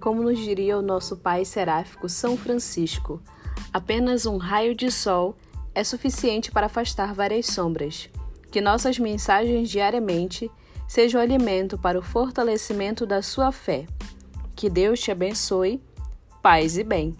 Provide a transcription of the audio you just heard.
como nos diria o nosso pai seráfico São Francisco, apenas um raio de sol é suficiente para afastar várias sombras. Que nossas mensagens diariamente sejam alimento para o fortalecimento da sua fé. Que Deus te abençoe, paz e bem.